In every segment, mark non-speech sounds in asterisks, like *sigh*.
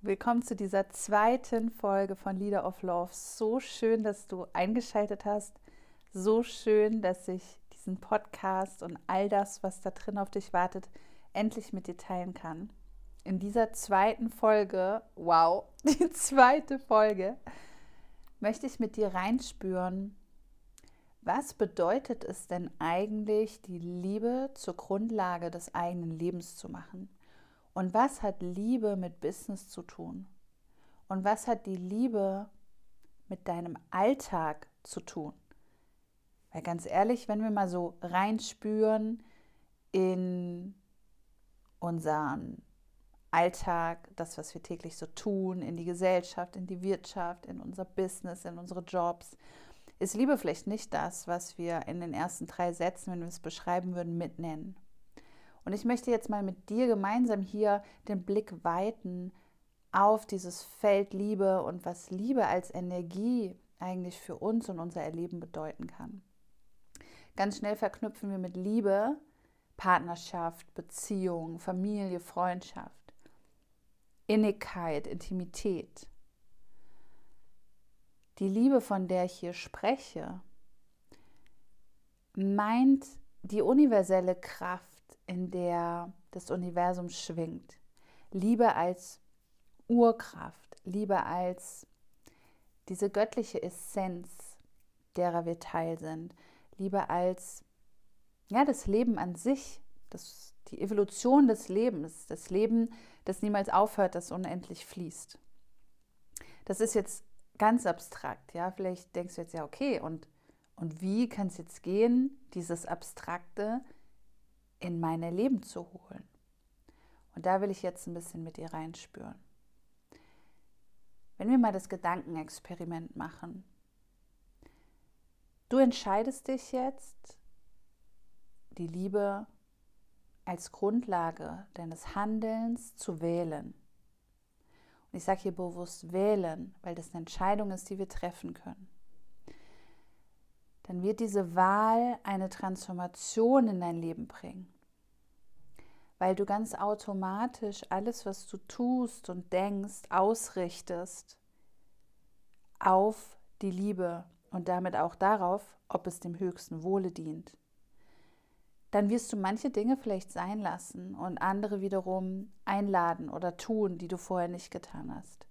Willkommen zu dieser zweiten Folge von Leader of Love. So schön, dass du eingeschaltet hast. So schön, dass ich diesen Podcast und all das, was da drin auf dich wartet, endlich mit dir teilen kann. In dieser zweiten Folge, wow, *laughs* die zweite Folge, möchte ich mit dir reinspüren, was bedeutet es denn eigentlich, die Liebe zur Grundlage des eigenen Lebens zu machen? Und was hat Liebe mit Business zu tun? Und was hat die Liebe mit deinem Alltag zu tun? Weil ganz ehrlich, wenn wir mal so reinspüren in unseren Alltag, das, was wir täglich so tun, in die Gesellschaft, in die Wirtschaft, in unser Business, in unsere Jobs, ist Liebe vielleicht nicht das, was wir in den ersten drei Sätzen, wenn wir es beschreiben würden, mitnennen. Und ich möchte jetzt mal mit dir gemeinsam hier den Blick weiten auf dieses Feld Liebe und was Liebe als Energie eigentlich für uns und unser Erleben bedeuten kann. Ganz schnell verknüpfen wir mit Liebe Partnerschaft, Beziehung, Familie, Freundschaft, Innigkeit, Intimität. Die Liebe, von der ich hier spreche, meint die universelle Kraft, in der das Universum schwingt. Liebe als Urkraft, Liebe als diese göttliche Essenz, derer wir Teil sind. Liebe als ja, das Leben an sich, das, die Evolution des Lebens, das Leben, das niemals aufhört, das unendlich fließt. Das ist jetzt ganz abstrakt, ja. Vielleicht denkst du jetzt ja, okay, und, und wie kann es jetzt gehen, dieses Abstrakte in mein Leben zu holen. Und da will ich jetzt ein bisschen mit dir reinspüren. Wenn wir mal das Gedankenexperiment machen. Du entscheidest dich jetzt, die Liebe als Grundlage deines Handelns zu wählen. Und ich sage hier bewusst wählen, weil das eine Entscheidung ist, die wir treffen können dann wird diese Wahl eine Transformation in dein Leben bringen. Weil du ganz automatisch alles, was du tust und denkst, ausrichtest auf die Liebe und damit auch darauf, ob es dem höchsten Wohle dient. Dann wirst du manche Dinge vielleicht sein lassen und andere wiederum einladen oder tun, die du vorher nicht getan hast.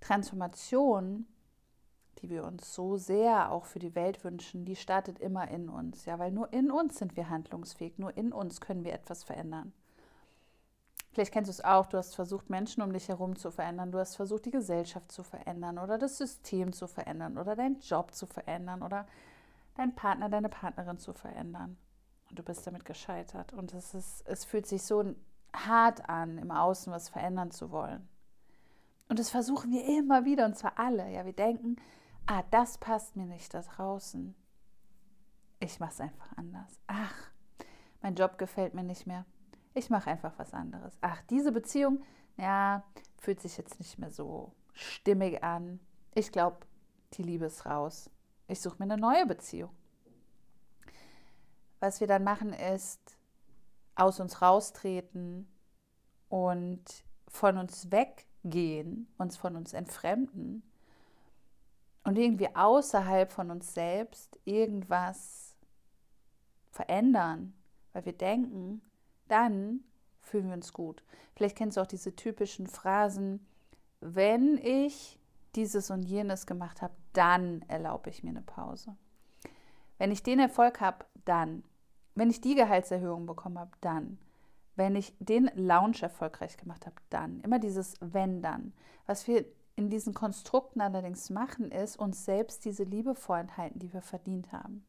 Transformation die wir uns so sehr auch für die Welt wünschen, die startet immer in uns. Ja, weil nur in uns sind wir handlungsfähig, nur in uns können wir etwas verändern. Vielleicht kennst du es auch, du hast versucht, Menschen um dich herum zu verändern, du hast versucht, die Gesellschaft zu verändern oder das System zu verändern oder deinen Job zu verändern oder deinen Partner, deine Partnerin zu verändern. Und du bist damit gescheitert. Und es, ist, es fühlt sich so hart an, im Außen was verändern zu wollen. Und das versuchen wir immer wieder, und zwar alle. Ja, wir denken, ah, das passt mir nicht da draußen. Ich mache es einfach anders. Ach, mein Job gefällt mir nicht mehr. Ich mache einfach was anderes. Ach, diese Beziehung, ja, fühlt sich jetzt nicht mehr so stimmig an. Ich glaube, die Liebe ist raus. Ich suche mir eine neue Beziehung. Was wir dann machen, ist aus uns raustreten und von uns weggehen, uns von uns entfremden und irgendwie außerhalb von uns selbst irgendwas verändern, weil wir denken, dann fühlen wir uns gut. Vielleicht kennst du auch diese typischen Phrasen, wenn ich dieses und jenes gemacht habe, dann erlaube ich mir eine Pause. Wenn ich den Erfolg habe, dann. Wenn ich die Gehaltserhöhung bekommen habe, dann. Wenn ich den Lounge erfolgreich gemacht habe, dann. Immer dieses wenn dann. Was wir in diesen Konstrukten allerdings machen, ist uns selbst diese Liebe vorenthalten, die wir verdient haben.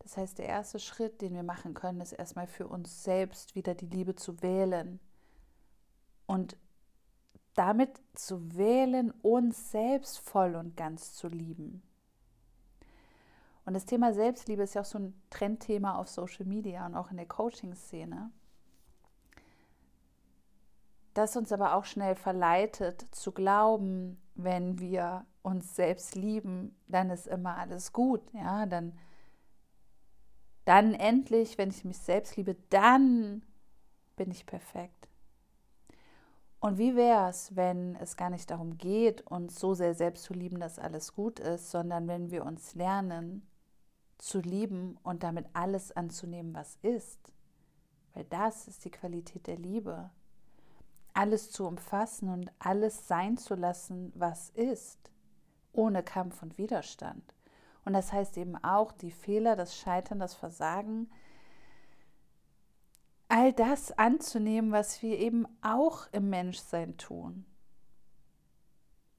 Das heißt, der erste Schritt, den wir machen können, ist erstmal für uns selbst wieder die Liebe zu wählen und damit zu wählen, uns selbst voll und ganz zu lieben. Und das Thema Selbstliebe ist ja auch so ein Trendthema auf Social Media und auch in der Coaching-Szene das uns aber auch schnell verleitet zu glauben, wenn wir uns selbst lieben, dann ist immer alles gut, ja, dann dann endlich, wenn ich mich selbst liebe, dann bin ich perfekt. Und wie wäre es, wenn es gar nicht darum geht, uns so sehr selbst zu lieben, dass alles gut ist, sondern wenn wir uns lernen zu lieben und damit alles anzunehmen, was ist? Weil das ist die Qualität der Liebe. Alles zu umfassen und alles sein zu lassen, was ist, ohne Kampf und Widerstand. Und das heißt eben auch, die Fehler, das Scheitern, das Versagen, all das anzunehmen, was wir eben auch im Menschsein tun.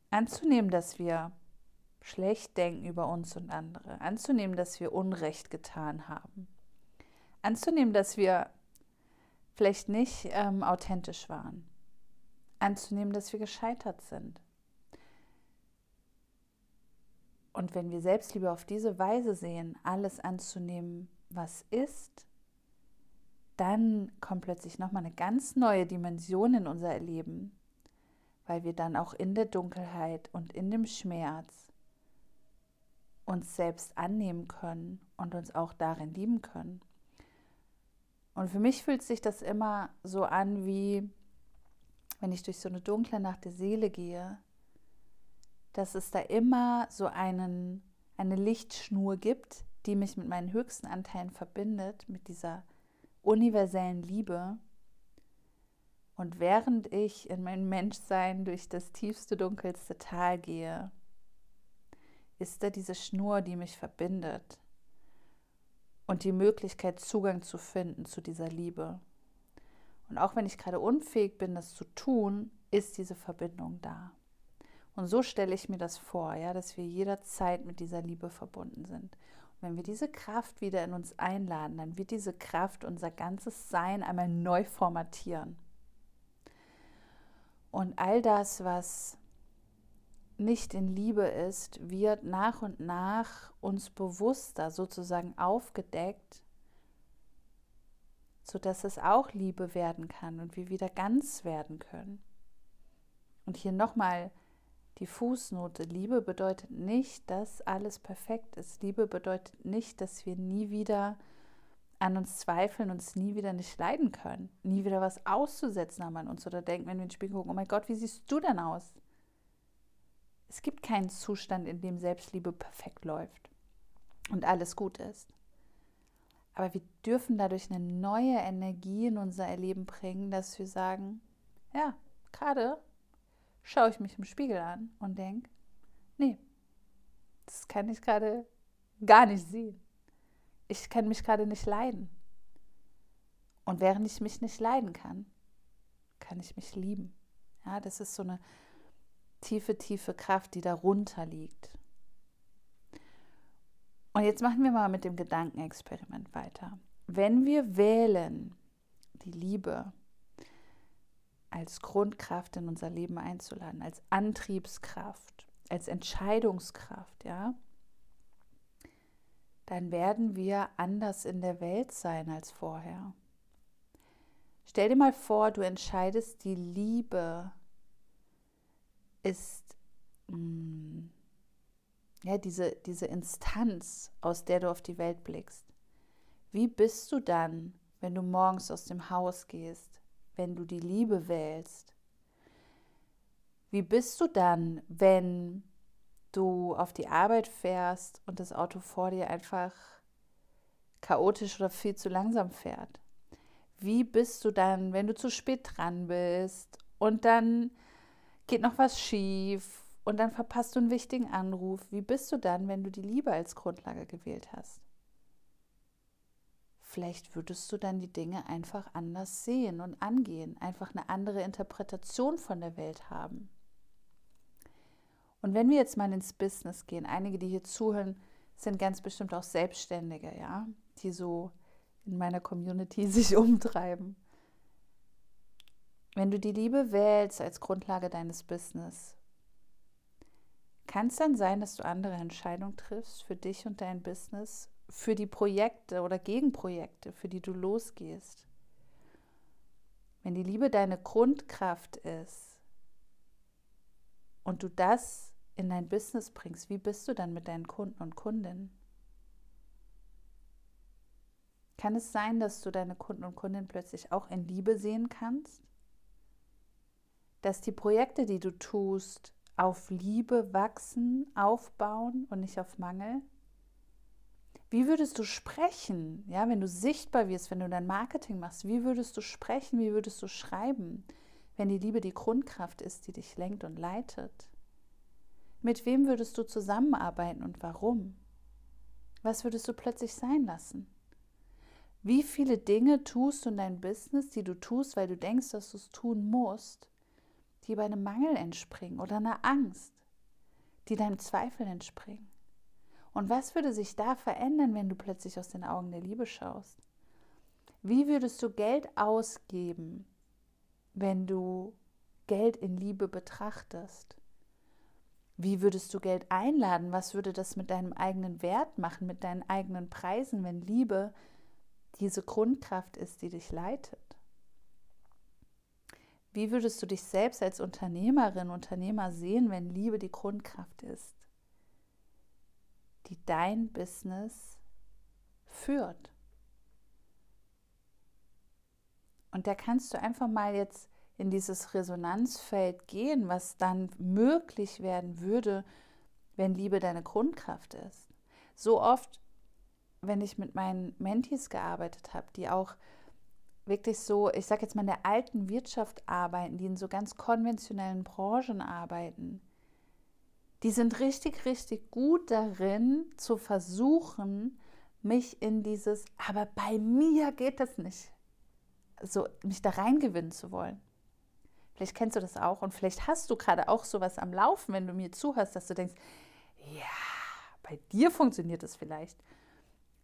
Anzunehmen, dass wir schlecht denken über uns und andere. Anzunehmen, dass wir Unrecht getan haben. Anzunehmen, dass wir vielleicht nicht ähm, authentisch waren. Anzunehmen, dass wir gescheitert sind. Und wenn wir Selbstliebe auf diese Weise sehen, alles anzunehmen, was ist, dann kommt plötzlich nochmal eine ganz neue Dimension in unser Leben, weil wir dann auch in der Dunkelheit und in dem Schmerz uns selbst annehmen können und uns auch darin lieben können. Und für mich fühlt sich das immer so an, wie wenn ich durch so eine dunkle Nacht der Seele gehe, dass es da immer so einen, eine Lichtschnur gibt, die mich mit meinen höchsten Anteilen verbindet, mit dieser universellen Liebe. Und während ich in mein Menschsein durch das tiefste, dunkelste Tal gehe, ist da diese Schnur, die mich verbindet und die Möglichkeit, Zugang zu finden zu dieser Liebe. Und auch wenn ich gerade unfähig bin, das zu tun, ist diese Verbindung da. Und so stelle ich mir das vor, ja, dass wir jederzeit mit dieser Liebe verbunden sind. Wenn wir diese Kraft wieder in uns einladen, dann wird diese Kraft unser ganzes Sein einmal neu formatieren. Und all das, was nicht in Liebe ist, wird nach und nach uns bewusster sozusagen aufgedeckt, sodass es auch Liebe werden kann und wir wieder ganz werden können. Und hier nochmal die Fußnote. Liebe bedeutet nicht, dass alles perfekt ist. Liebe bedeutet nicht, dass wir nie wieder an uns zweifeln, uns nie wieder nicht leiden können, nie wieder was auszusetzen haben an uns oder denken, wenn wir in den Spiegel gucken, oh mein Gott, wie siehst du denn aus? Es gibt keinen Zustand, in dem Selbstliebe perfekt läuft und alles gut ist. Aber wir dürfen dadurch eine neue Energie in unser Erleben bringen, dass wir sagen, ja, gerade schaue ich mich im Spiegel an und denke, nee, das kann ich gerade gar nicht sehen. Ich kann mich gerade nicht leiden. Und während ich mich nicht leiden kann, kann ich mich lieben. Ja, das ist so eine tiefe, tiefe Kraft, die darunter liegt. Und jetzt machen wir mal mit dem Gedankenexperiment weiter. Wenn wir wählen, die Liebe als Grundkraft in unser Leben einzuladen, als Antriebskraft, als Entscheidungskraft, ja, dann werden wir anders in der Welt sein als vorher. Stell dir mal vor, du entscheidest, die Liebe ist mh, mm, ja, diese, diese Instanz, aus der du auf die Welt blickst. Wie bist du dann, wenn du morgens aus dem Haus gehst? wenn du die Liebe wählst? Wie bist du dann, wenn du auf die Arbeit fährst und das Auto vor dir einfach chaotisch oder viel zu langsam fährt? Wie bist du dann, wenn du zu spät dran bist und dann geht noch was schief und dann verpasst du einen wichtigen Anruf? Wie bist du dann, wenn du die Liebe als Grundlage gewählt hast? vielleicht würdest du dann die Dinge einfach anders sehen und angehen, einfach eine andere Interpretation von der Welt haben. Und wenn wir jetzt mal ins Business gehen, einige, die hier zuhören, sind ganz bestimmt auch Selbstständige, ja, die so in meiner Community *laughs* sich umtreiben. Wenn du die Liebe wählst als Grundlage deines Business, kann es dann sein, dass du andere Entscheidungen triffst für dich und dein Business, für die Projekte oder Gegenprojekte, für die du losgehst. Wenn die Liebe deine Grundkraft ist und du das in dein Business bringst, wie bist du dann mit deinen Kunden und Kundinnen? Kann es sein, dass du deine Kunden und Kundinnen plötzlich auch in Liebe sehen kannst? dass die Projekte, die du tust, auf Liebe wachsen, aufbauen und nicht auf Mangel? Wie würdest du sprechen, ja, wenn du sichtbar wirst, wenn du dein Marketing machst? Wie würdest du sprechen? Wie würdest du schreiben, wenn die Liebe die Grundkraft ist, die dich lenkt und leitet? Mit wem würdest du zusammenarbeiten und warum? Was würdest du plötzlich sein lassen? Wie viele Dinge tust du in deinem Business, die du tust, weil du denkst, dass du es tun musst, die bei einem Mangel entspringen oder einer Angst, die deinem Zweifel entspringen? Und was würde sich da verändern, wenn du plötzlich aus den Augen der Liebe schaust? Wie würdest du Geld ausgeben, wenn du Geld in Liebe betrachtest? Wie würdest du Geld einladen? Was würde das mit deinem eigenen Wert machen, mit deinen eigenen Preisen, wenn Liebe diese Grundkraft ist, die dich leitet? Wie würdest du dich selbst als Unternehmerin, Unternehmer sehen, wenn Liebe die Grundkraft ist, die dein Business führt? Und da kannst du einfach mal jetzt in dieses Resonanzfeld gehen, was dann möglich werden würde, wenn Liebe deine Grundkraft ist. So oft, wenn ich mit meinen Mentees gearbeitet habe, die auch wirklich so, ich sage jetzt mal in der alten Wirtschaft arbeiten, die in so ganz konventionellen Branchen arbeiten, die sind richtig, richtig gut darin zu versuchen, mich in dieses, aber bei mir geht das nicht, so mich da reingewinnen zu wollen. Vielleicht kennst du das auch und vielleicht hast du gerade auch sowas am Laufen, wenn du mir zuhörst, dass du denkst, ja, bei dir funktioniert es vielleicht,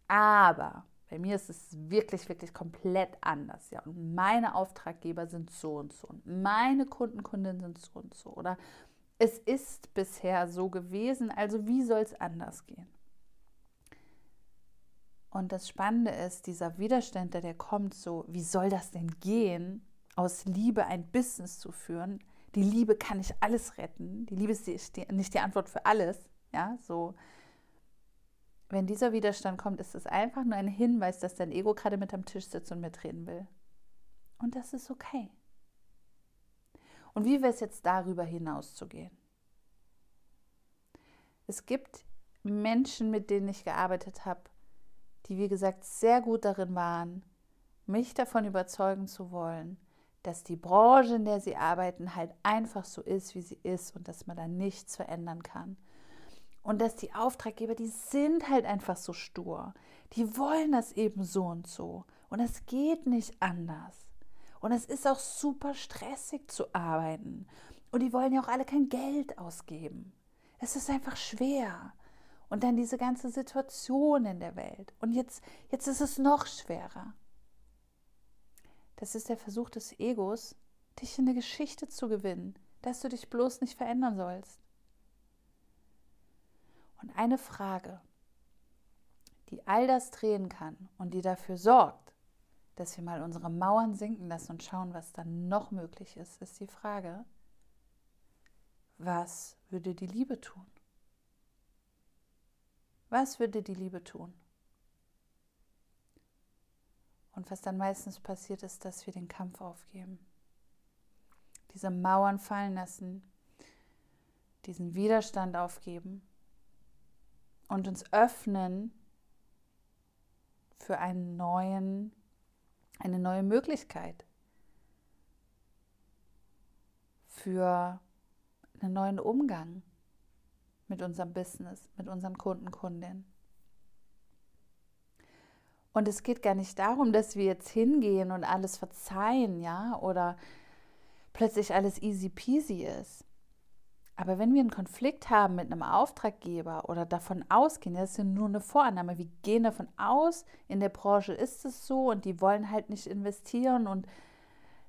aber bei mir ist es wirklich, wirklich komplett anders. Ja, und meine Auftraggeber sind so und so und meine Kunden, Kundinnen sind so und so. Oder es ist bisher so gewesen, also wie soll es anders gehen? Und das Spannende ist, dieser Widerstand, der kommt so, wie soll das denn gehen? aus Liebe ein Business zu führen. Die Liebe kann nicht alles retten. Die Liebe ist nicht die Antwort für alles. Ja, so. Wenn dieser Widerstand kommt, ist es einfach nur ein Hinweis, dass dein Ego gerade mit am Tisch sitzt und mitreden will. Und das ist okay. Und wie wäre es jetzt darüber hinaus zu gehen? Es gibt Menschen, mit denen ich gearbeitet habe, die, wie gesagt, sehr gut darin waren, mich davon überzeugen zu wollen, dass die Branche, in der sie arbeiten, halt einfach so ist, wie sie ist und dass man da nichts verändern kann. Und dass die Auftraggeber, die sind halt einfach so stur. Die wollen das eben so und so. Und es geht nicht anders. Und es ist auch super stressig zu arbeiten. Und die wollen ja auch alle kein Geld ausgeben. Es ist einfach schwer. Und dann diese ganze Situation in der Welt. Und jetzt, jetzt ist es noch schwerer. Das ist der Versuch des Egos, dich in eine Geschichte zu gewinnen, dass du dich bloß nicht verändern sollst. Und eine Frage, die all das drehen kann und die dafür sorgt, dass wir mal unsere Mauern sinken lassen und schauen, was dann noch möglich ist, ist die Frage, was würde die Liebe tun? Was würde die Liebe tun? Und was dann meistens passiert ist, dass wir den Kampf aufgeben. Diese Mauern fallen lassen, diesen Widerstand aufgeben und uns öffnen für einen neuen, eine neue Möglichkeit, für einen neuen Umgang mit unserem Business, mit unseren Kunden, Kundinnen. Und es geht gar nicht darum, dass wir jetzt hingehen und alles verzeihen, ja, oder plötzlich alles easy peasy ist. Aber wenn wir einen Konflikt haben mit einem Auftraggeber oder davon ausgehen, das ist ja nur eine Vorannahme, wir gehen davon aus, in der Branche ist es so und die wollen halt nicht investieren und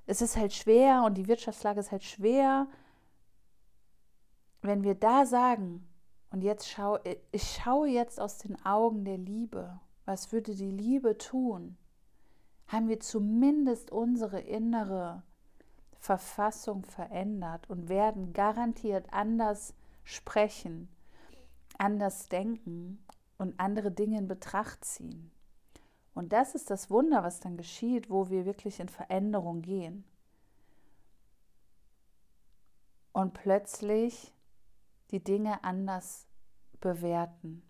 es ist halt schwer und die Wirtschaftslage ist halt schwer. Wenn wir da sagen, und jetzt schaue ich schaue jetzt aus den Augen der Liebe was würde die Liebe tun? Haben wir zumindest unsere innere Verfassung verändert und werden garantiert anders sprechen, anders denken und andere Dinge in Betracht ziehen. Und das ist das Wunder, was dann geschieht, wo wir wirklich in Veränderung gehen. und plötzlich die Dinge anders bewerten.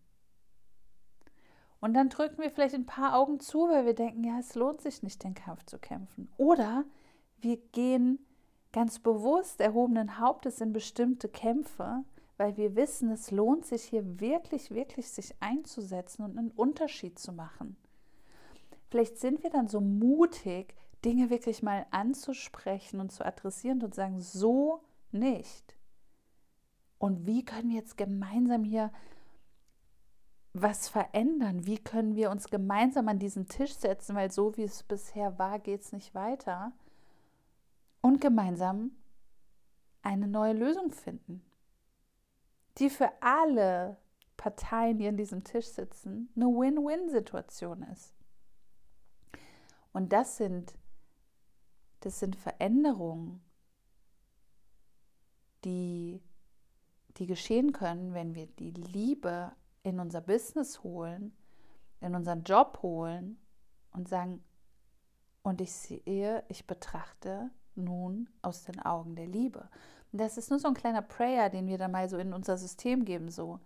Und dann drücken wir vielleicht ein paar Augen zu, weil wir denken, ja, es lohnt sich nicht, den Kampf zu kämpfen. Oder wir gehen ganz bewusst erhobenen Hauptes in bestimmte Kämpfe, weil wir wissen, es lohnt sich hier wirklich, wirklich sich einzusetzen und einen Unterschied zu machen. Vielleicht sind wir dann so mutig, Dinge wirklich mal anzusprechen und zu adressieren und sagen, so nicht. Und wie können wir jetzt gemeinsam hier was verändern? Wie können wir uns gemeinsam an diesen Tisch setzen? Weil so wie es bisher war, geht es nicht weiter. Und gemeinsam eine neue Lösung finden, die für alle Parteien, die an diesem Tisch sitzen, eine Win-Win-Situation ist. Und das sind, das sind Veränderungen, die, die geschehen können, wenn wir die Liebe in unser Business holen, in unseren Job holen und sagen, und ich sehe, ich betrachte nun aus den Augen der Liebe. Und das ist nur so ein kleiner Prayer, den wir dann mal so in unser System geben, so.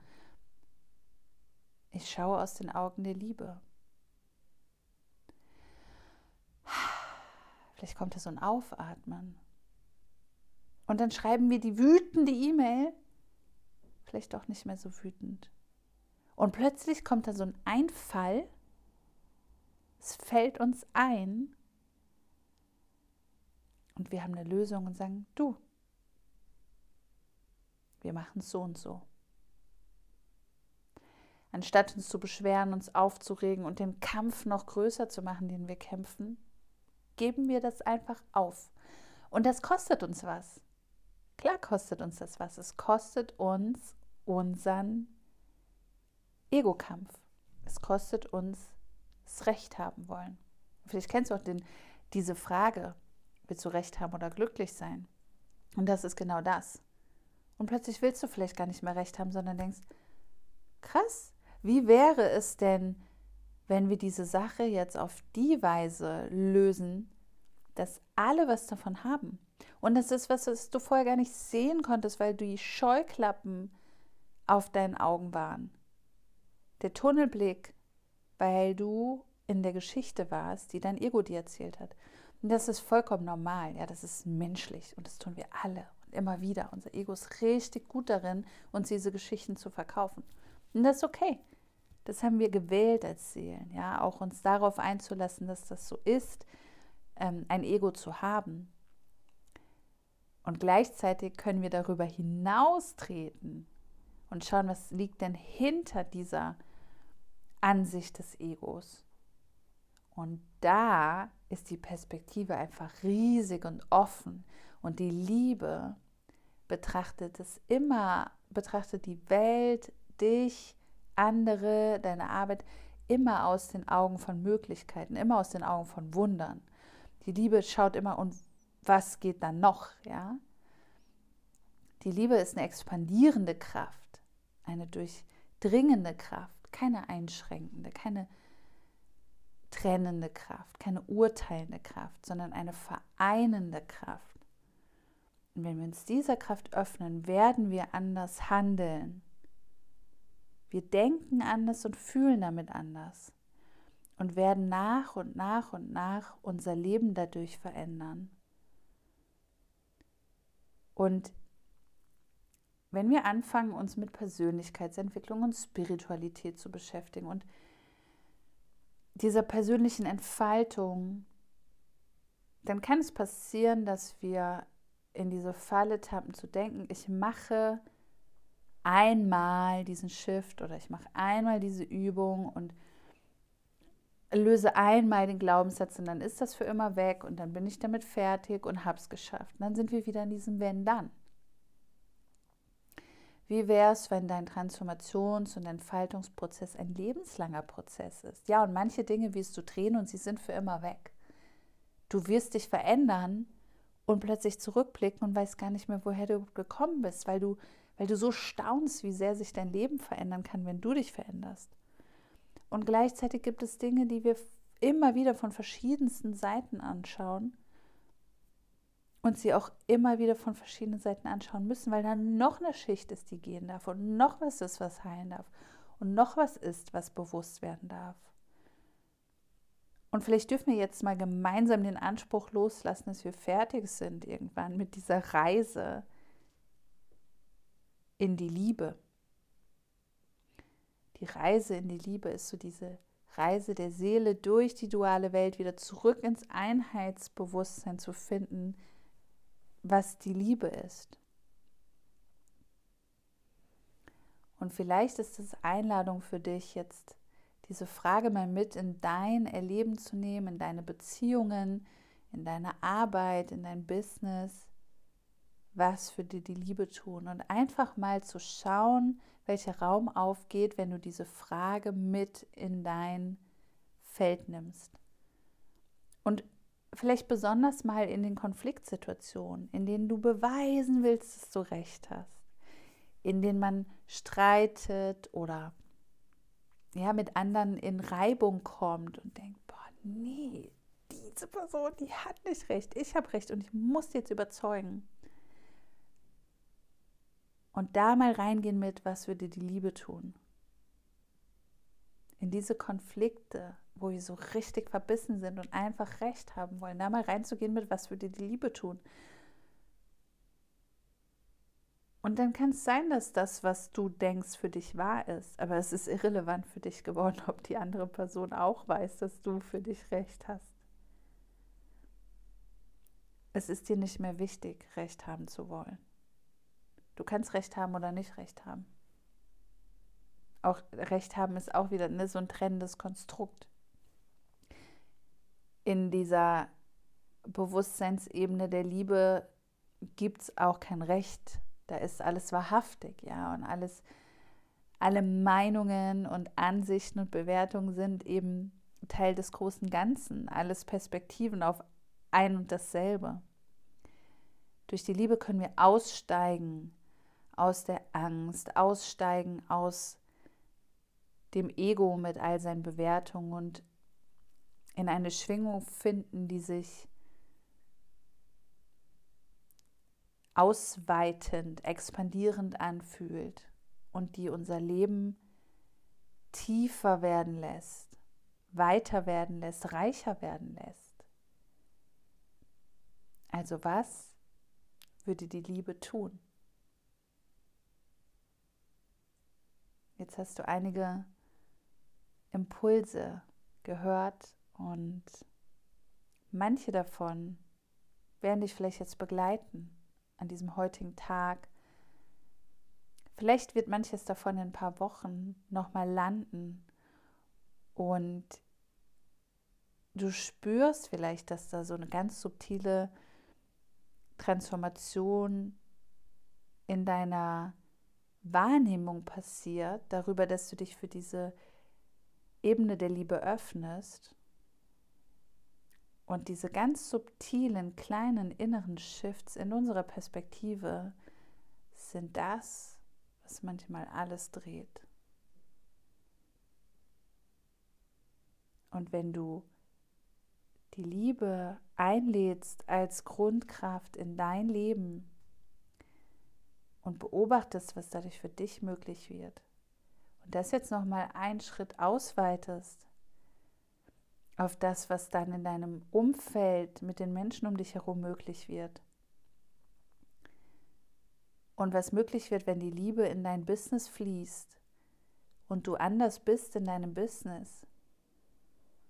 Ich schaue aus den Augen der Liebe. Vielleicht kommt da so ein Aufatmen. Und dann schreiben wir die wütende E-Mail, vielleicht doch nicht mehr so wütend. Und plötzlich kommt da so ein Einfall, es fällt uns ein und wir haben eine Lösung und sagen, du, wir machen es so und so. Anstatt uns zu beschweren, uns aufzuregen und den Kampf noch größer zu machen, den wir kämpfen, geben wir das einfach auf. Und das kostet uns was. Klar kostet uns das was. Es kostet uns unseren Ego-Kampf. Es kostet uns das Recht haben wollen. Vielleicht kennst du auch den, diese Frage, willst du Recht haben oder glücklich sein? Und das ist genau das. Und plötzlich willst du vielleicht gar nicht mehr Recht haben, sondern denkst, krass, wie wäre es denn, wenn wir diese Sache jetzt auf die Weise lösen, dass alle was davon haben? Und das ist was, was du vorher gar nicht sehen konntest, weil die Scheuklappen auf deinen Augen waren der Tunnelblick, weil du in der Geschichte warst, die dein Ego dir erzählt hat. Und das ist vollkommen normal, ja, das ist menschlich und das tun wir alle und immer wieder. Unser Ego ist richtig gut darin, uns diese Geschichten zu verkaufen. Und das ist okay. Das haben wir gewählt als Seelen, ja, auch uns darauf einzulassen, dass das so ist, ähm, ein Ego zu haben. Und gleichzeitig können wir darüber hinaustreten und schauen, was liegt denn hinter dieser Ansicht des Egos. Und da ist die Perspektive einfach riesig und offen. Und die Liebe betrachtet es immer, betrachtet die Welt, dich, andere, deine Arbeit immer aus den Augen von Möglichkeiten, immer aus den Augen von Wundern. Die Liebe schaut immer und was geht dann noch, ja? Die Liebe ist eine expandierende Kraft, eine durchdringende Kraft keine einschränkende, keine trennende Kraft, keine urteilende Kraft, sondern eine vereinende Kraft. Und wenn wir uns dieser Kraft öffnen, werden wir anders handeln. Wir denken anders und fühlen damit anders und werden nach und nach und nach unser Leben dadurch verändern. Und wenn wir anfangen, uns mit Persönlichkeitsentwicklung und Spiritualität zu beschäftigen und dieser persönlichen Entfaltung, dann kann es passieren, dass wir in diese Falle tappen zu denken, ich mache einmal diesen Shift oder ich mache einmal diese Übung und löse einmal den Glaubenssatz und dann ist das für immer weg und dann bin ich damit fertig und habe es geschafft. Und dann sind wir wieder in diesem Wenn-Dann. Wie wäre es, wenn dein Transformations- und Entfaltungsprozess ein lebenslanger Prozess ist? Ja, und manche Dinge wirst du drehen und sie sind für immer weg. Du wirst dich verändern und plötzlich zurückblicken und weißt gar nicht mehr, woher du gekommen bist, weil du, weil du so staunst, wie sehr sich dein Leben verändern kann, wenn du dich veränderst. Und gleichzeitig gibt es Dinge, die wir immer wieder von verschiedensten Seiten anschauen und sie auch immer wieder von verschiedenen Seiten anschauen müssen, weil da noch eine Schicht ist, die gehen darf und noch was ist, was heilen darf und noch was ist, was bewusst werden darf. Und vielleicht dürfen wir jetzt mal gemeinsam den Anspruch loslassen, dass wir fertig sind irgendwann mit dieser Reise in die Liebe. Die Reise in die Liebe ist so diese Reise der Seele durch die duale Welt wieder zurück ins Einheitsbewusstsein zu finden, was die Liebe ist. Und vielleicht ist es Einladung für dich, jetzt diese Frage mal mit in dein Erleben zu nehmen, in deine Beziehungen, in deine Arbeit, in dein Business, was für dir die Liebe tun und einfach mal zu schauen, welcher Raum aufgeht, wenn du diese Frage mit in dein Feld nimmst. Und vielleicht besonders mal in den Konfliktsituationen, in denen du beweisen willst, dass du recht hast, in denen man streitet oder ja, mit anderen in Reibung kommt und denkt, boah, nee, diese Person, die hat nicht recht, ich habe recht und ich muss jetzt überzeugen. Und da mal reingehen mit, was würde die Liebe tun? In diese Konflikte, wo wir so richtig verbissen sind und einfach recht haben wollen, da mal reinzugehen mit, was würde die Liebe tun? Und dann kann es sein, dass das, was du denkst, für dich wahr ist. Aber es ist irrelevant für dich geworden, *laughs* ob die andere Person auch weiß, dass du für dich recht hast. Es ist dir nicht mehr wichtig, recht haben zu wollen. Du kannst recht haben oder nicht recht haben. Auch recht haben ist auch wieder ne, so ein trennendes Konstrukt. In dieser Bewusstseinsebene der Liebe gibt es auch kein Recht da ist alles wahrhaftig, ja, und alles, alle Meinungen und Ansichten und Bewertungen sind eben Teil des großen Ganzen, alles Perspektiven auf ein und dasselbe. Durch die Liebe können wir aussteigen aus der Angst, aussteigen aus dem Ego mit all seinen Bewertungen und in eine Schwingung finden, die sich ausweitend, expandierend anfühlt und die unser Leben tiefer werden lässt, weiter werden lässt, reicher werden lässt. Also was würde die Liebe tun? Jetzt hast du einige Impulse gehört und manche davon werden dich vielleicht jetzt begleiten an diesem heutigen Tag. Vielleicht wird manches davon in ein paar Wochen nochmal landen und du spürst vielleicht, dass da so eine ganz subtile Transformation in deiner Wahrnehmung passiert, darüber, dass du dich für diese Ebene der Liebe öffnest und diese ganz subtilen, kleinen inneren Shifts in unserer Perspektive sind das, was manchmal alles dreht. Und wenn du die Liebe einlädst als Grundkraft in dein Leben und beobachtest, was dadurch für dich möglich wird, und das jetzt nochmal einen Schritt ausweitest auf das, was dann in deinem Umfeld mit den Menschen um dich herum möglich wird. Und was möglich wird, wenn die Liebe in dein Business fließt und du anders bist in deinem Business.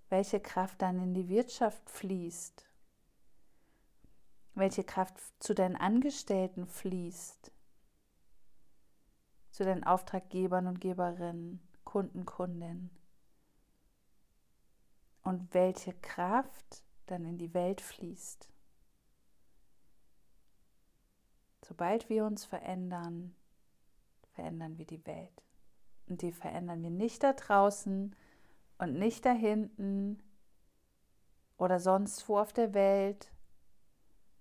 Welche Kraft dann in die Wirtschaft fließt. Welche Kraft zu deinen Angestellten fließt. Zu deinen Auftraggebern und Geberinnen, Kunden, Kundinnen und welche Kraft dann in die Welt fließt. Sobald wir uns verändern, verändern wir die Welt. Und die verändern wir nicht da draußen und nicht da hinten oder sonst wo auf der Welt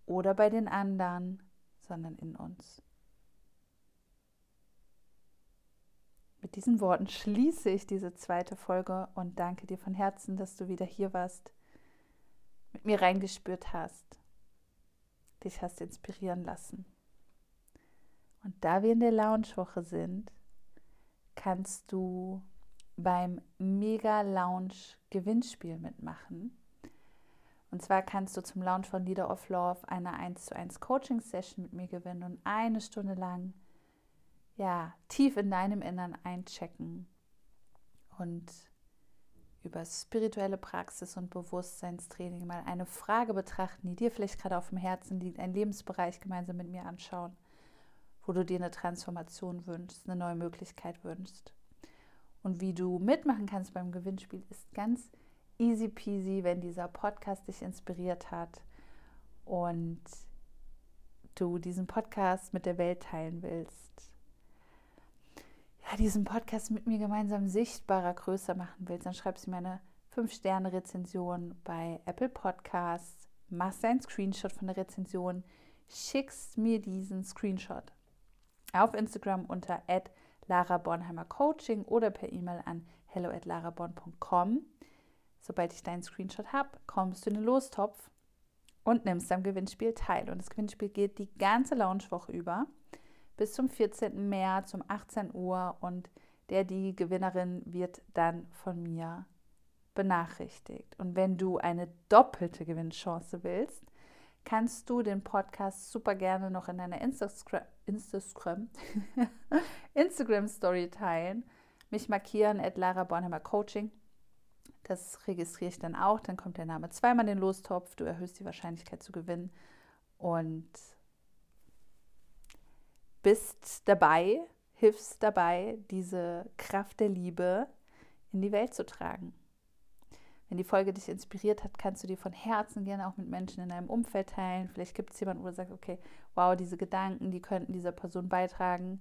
oder bei den anderen, sondern in uns. Mit diesen Worten schließe ich diese zweite Folge und danke dir von Herzen, dass du wieder hier warst, mit mir reingespürt hast. dich hast inspirieren lassen. Und da wir in der Lounge-Woche sind, kannst du beim Mega Lounge Gewinnspiel mitmachen. Und zwar kannst du zum Launch von Leader of Love eine 1 zu 1 Coaching Session mit mir gewinnen und eine Stunde lang ja, tief in deinem Innern einchecken und über spirituelle Praxis und Bewusstseinstraining mal eine Frage betrachten, die dir vielleicht gerade auf dem Herzen liegt, einen Lebensbereich gemeinsam mit mir anschauen, wo du dir eine Transformation wünschst, eine neue Möglichkeit wünschst. Und wie du mitmachen kannst beim Gewinnspiel ist ganz easy peasy, wenn dieser Podcast dich inspiriert hat und du diesen Podcast mit der Welt teilen willst. Diesen Podcast mit mir gemeinsam sichtbarer, größer machen willst, dann schreibst du mir eine 5-Sterne-Rezension bei Apple Podcasts, machst einen Screenshot von der Rezension, schickst mir diesen Screenshot auf Instagram unter Lara Bornheimer Coaching oder per E-Mail an hello at laraborn.com. Sobald ich deinen Screenshot habe, kommst du in den Lostopf und nimmst am Gewinnspiel teil. Und das Gewinnspiel geht die ganze Launchwoche über bis zum 14. März um 18 Uhr und der, die Gewinnerin wird dann von mir benachrichtigt. Und wenn du eine doppelte Gewinnchance willst, kannst du den Podcast super gerne noch in deiner Instagram, *laughs* Instagram, Story teilen, mich markieren at Lara Bornheimer Coaching. Das registriere ich dann auch. Dann kommt der Name zweimal in den Lostopf. Du erhöhst die Wahrscheinlichkeit zu gewinnen und bist dabei, hilfst dabei, diese Kraft der Liebe in die Welt zu tragen. Wenn die Folge dich inspiriert hat, kannst du die von Herzen gerne auch mit Menschen in deinem Umfeld teilen. Vielleicht gibt es jemanden, wo du sagst, okay, wow, diese Gedanken, die könnten dieser Person beitragen.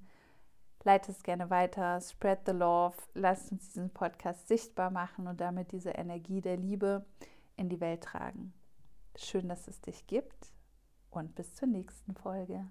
Leite es gerne weiter, spread the love, lass uns diesen Podcast sichtbar machen und damit diese Energie der Liebe in die Welt tragen. Schön, dass es dich gibt und bis zur nächsten Folge.